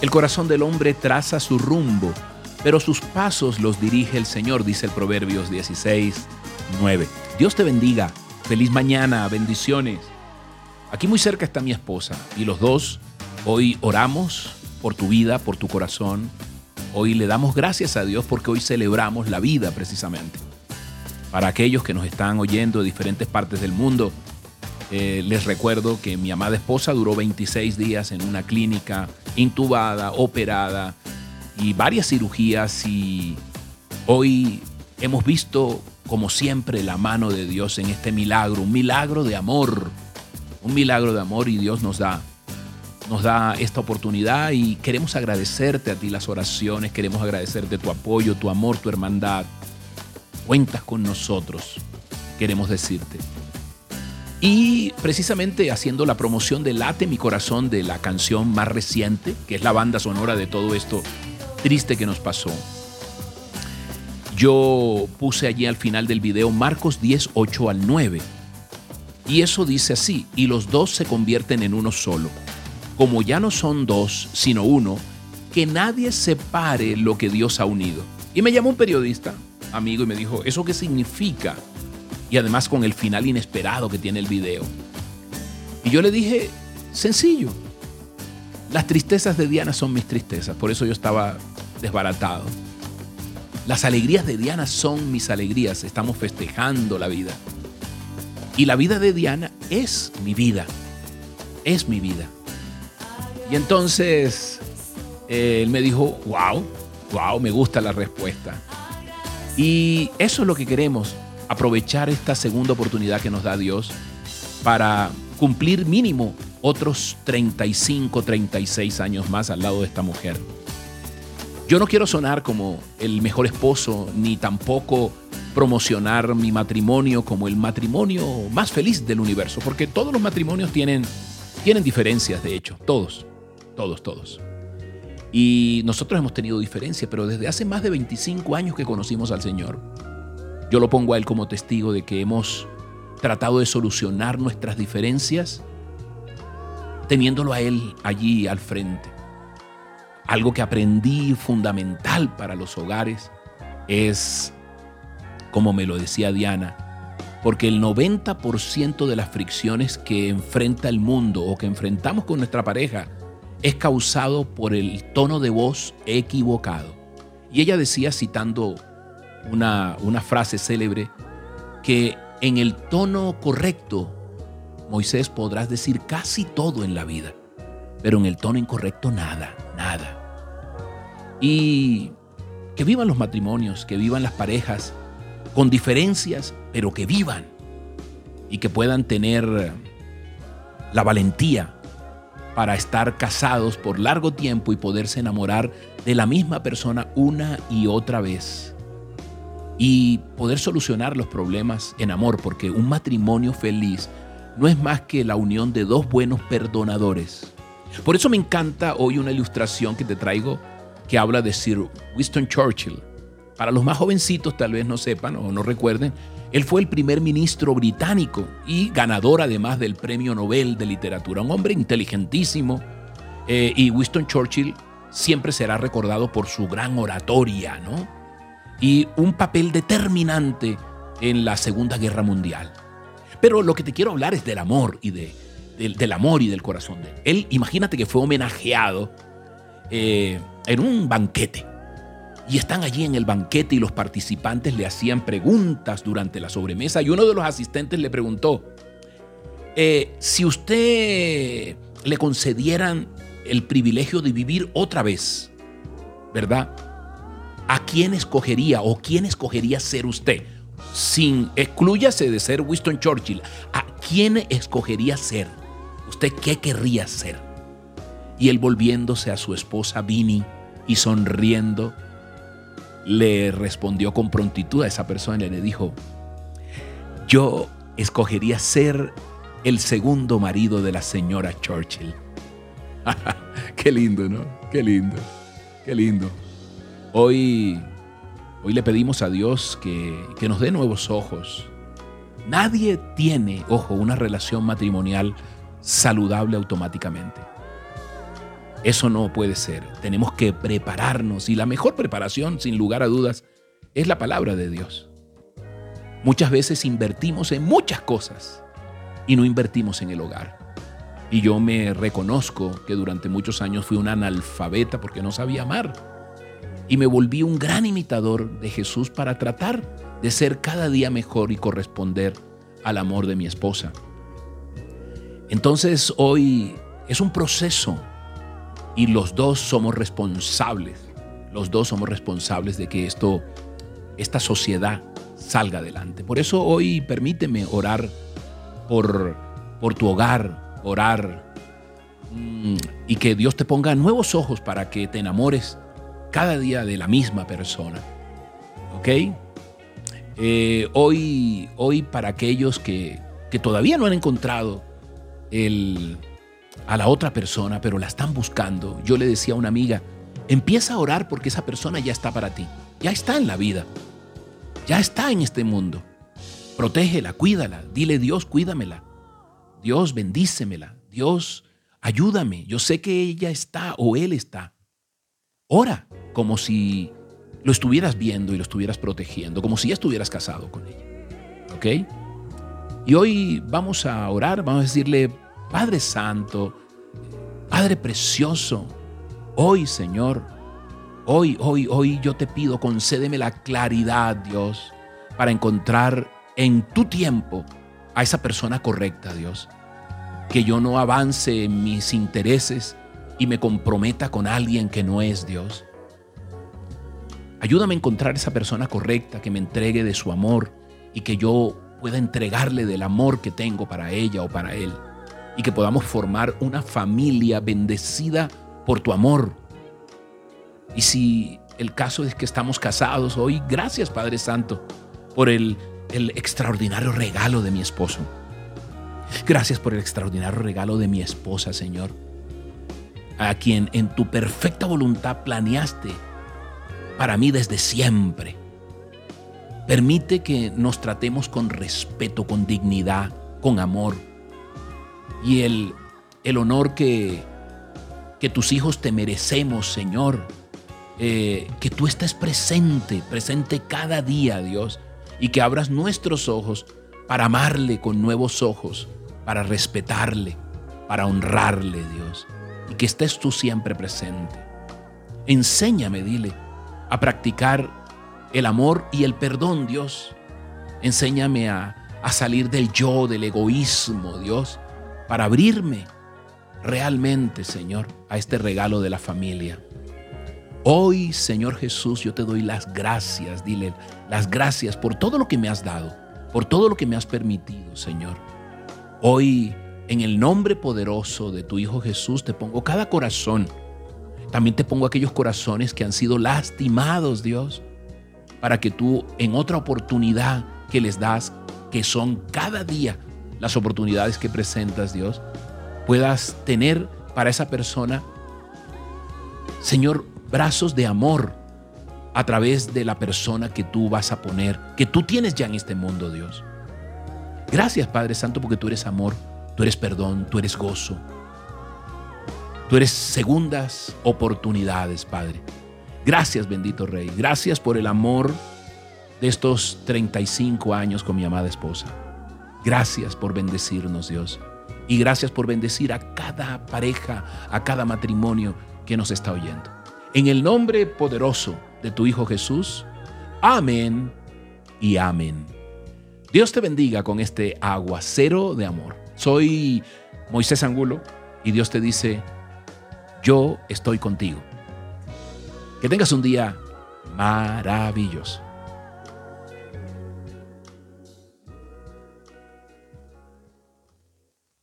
El corazón del hombre traza su rumbo, pero sus pasos los dirige el Señor, dice el Proverbios 16, 9. Dios te bendiga. Feliz mañana, bendiciones. Aquí muy cerca está mi esposa y los dos hoy oramos por tu vida, por tu corazón. Hoy le damos gracias a Dios porque hoy celebramos la vida precisamente. Para aquellos que nos están oyendo de diferentes partes del mundo, eh, les recuerdo que mi amada esposa duró 26 días en una clínica, intubada, operada y varias cirugías y hoy hemos visto como siempre la mano de Dios en este milagro, un milagro de amor, un milagro de amor y Dios nos da nos da esta oportunidad y queremos agradecerte a ti las oraciones, queremos agradecerte tu apoyo, tu amor, tu hermandad. Cuentas con nosotros, queremos decirte. Y precisamente haciendo la promoción de Late mi corazón de la canción más reciente, que es la banda sonora de todo esto triste que nos pasó. Yo puse allí al final del video Marcos 10, 8 al 9. Y eso dice así, y los dos se convierten en uno solo. Como ya no son dos, sino uno, que nadie separe lo que Dios ha unido. Y me llamó un periodista, amigo, y me dijo, ¿eso qué significa? Y además con el final inesperado que tiene el video. Y yo le dije, sencillo, las tristezas de Diana son mis tristezas, por eso yo estaba desbaratado. Las alegrías de Diana son mis alegrías, estamos festejando la vida. Y la vida de Diana es mi vida, es mi vida. Y entonces eh, él me dijo, wow, wow, me gusta la respuesta. Y eso es lo que queremos, aprovechar esta segunda oportunidad que nos da Dios para cumplir mínimo otros 35, 36 años más al lado de esta mujer. Yo no quiero sonar como el mejor esposo, ni tampoco promocionar mi matrimonio como el matrimonio más feliz del universo, porque todos los matrimonios tienen, tienen diferencias, de hecho, todos, todos, todos. Y nosotros hemos tenido diferencias, pero desde hace más de 25 años que conocimos al Señor, yo lo pongo a él como testigo de que hemos tratado de solucionar nuestras diferencias teniéndolo a él allí al frente. Algo que aprendí fundamental para los hogares es, como me lo decía Diana, porque el 90% de las fricciones que enfrenta el mundo o que enfrentamos con nuestra pareja es causado por el tono de voz equivocado. Y ella decía, citando una, frase célebre que en el tono correcto, Moisés podrás decir casi todo en la vida, pero en el tono incorrecto nada, nada. Y que vivan los matrimonios, que vivan las parejas, con diferencias, pero que vivan y que puedan tener la valentía para estar casados por largo tiempo y poderse enamorar de la misma persona una y otra vez y poder solucionar los problemas en amor, porque un matrimonio feliz no es más que la unión de dos buenos perdonadores. Por eso me encanta hoy una ilustración que te traigo que habla de Sir Winston Churchill. Para los más jovencitos tal vez no sepan o no recuerden, él fue el primer ministro británico y ganador además del Premio Nobel de Literatura, un hombre inteligentísimo. Eh, y Winston Churchill siempre será recordado por su gran oratoria, ¿no? Y un papel determinante en la Segunda Guerra Mundial. Pero lo que te quiero hablar es del amor y de, del, amor y del corazón de él. Él, imagínate que fue homenajeado eh, en un banquete. Y están allí en el banquete y los participantes le hacían preguntas durante la sobremesa y uno de los asistentes le preguntó, eh, si usted le concedieran el privilegio de vivir otra vez, ¿verdad? ¿A quién escogería o quién escogería ser usted? Sin excluyase de ser Winston Churchill, ¿a quién escogería ser? ¿Usted qué querría ser? Y él volviéndose a su esposa Vinnie y sonriendo, le respondió con prontitud a esa persona y le dijo, yo escogería ser el segundo marido de la señora Churchill. qué lindo, ¿no? Qué lindo, qué lindo. Hoy, hoy le pedimos a Dios que, que nos dé nuevos ojos. Nadie tiene, ojo, una relación matrimonial saludable automáticamente. Eso no puede ser. Tenemos que prepararnos y la mejor preparación, sin lugar a dudas, es la palabra de Dios. Muchas veces invertimos en muchas cosas y no invertimos en el hogar. Y yo me reconozco que durante muchos años fui un analfabeta porque no sabía amar. Y me volví un gran imitador de Jesús para tratar de ser cada día mejor y corresponder al amor de mi esposa. Entonces hoy es un proceso y los dos somos responsables. Los dos somos responsables de que esto, esta sociedad salga adelante. Por eso hoy permíteme orar por, por tu hogar, orar mm, y que Dios te ponga nuevos ojos para que te enamores cada día de la misma persona. ¿Ok? Eh, hoy, hoy para aquellos que, que todavía no han encontrado el, a la otra persona, pero la están buscando. Yo le decía a una amiga, empieza a orar porque esa persona ya está para ti, ya está en la vida, ya está en este mundo. Protégela, cuídala, dile Dios, cuídamela. Dios, bendícemela. Dios, ayúdame. Yo sé que ella está o él está. Ora como si lo estuvieras viendo y lo estuvieras protegiendo, como si ya estuvieras casado con ella. ¿Ok? Y hoy vamos a orar, vamos a decirle, Padre Santo, Padre Precioso, hoy Señor, hoy, hoy, hoy yo te pido, concédeme la claridad, Dios, para encontrar en tu tiempo a esa persona correcta, Dios. Que yo no avance en mis intereses y me comprometa con alguien que no es Dios. Ayúdame a encontrar esa persona correcta que me entregue de su amor y que yo pueda entregarle del amor que tengo para ella o para él y que podamos formar una familia bendecida por tu amor. Y si el caso es que estamos casados hoy, gracias Padre Santo por el, el extraordinario regalo de mi esposo. Gracias por el extraordinario regalo de mi esposa, Señor, a quien en tu perfecta voluntad planeaste para mí desde siempre. Permite que nos tratemos con respeto, con dignidad, con amor. Y el, el honor que, que tus hijos te merecemos, Señor. Eh, que tú estés presente, presente cada día, Dios. Y que abras nuestros ojos para amarle con nuevos ojos, para respetarle, para honrarle, Dios. Y que estés tú siempre presente. Enséñame, dile, a practicar el amor y el perdón, Dios. Enséñame a, salir del yo, del egoísmo, Dios, para abrirme realmente, Señor, a este regalo de la familia. Hoy, Señor Jesús, yo te doy las gracias, dile, las gracias por todo lo que me has dado, por todo lo que me has permitido, Señor. Hoy, en el nombre poderoso de tu Hijo Jesús, te pongo cada corazón. También te pongo aquellos corazones que han sido lastimados, Dios para que tú en otra oportunidad que les das, que son cada día las oportunidades que presentas, Dios, puedas tener para esa persona, Señor, brazos de amor a través de la persona que tú vas a poner, que tú tienes ya en este mundo, Dios. Gracias, Padre Santo, porque tú eres amor, tú eres perdón, tú eres gozo. Tú eres segundas oportunidades, Padre. Gracias, bendito Rey. Gracias por el amor de estos 35 años con mi amada esposa. Gracias por bendecirnos, Dios. Y gracias por bendecir a cada pareja, a cada matrimonio que nos está oyendo. En el nombre poderoso de tu Hijo Jesús. Amén y amén. Dios te bendiga con este aguacero de amor. Soy Moisés Angulo y Dios te dice, yo estoy contigo. Que tengas un día maravilloso.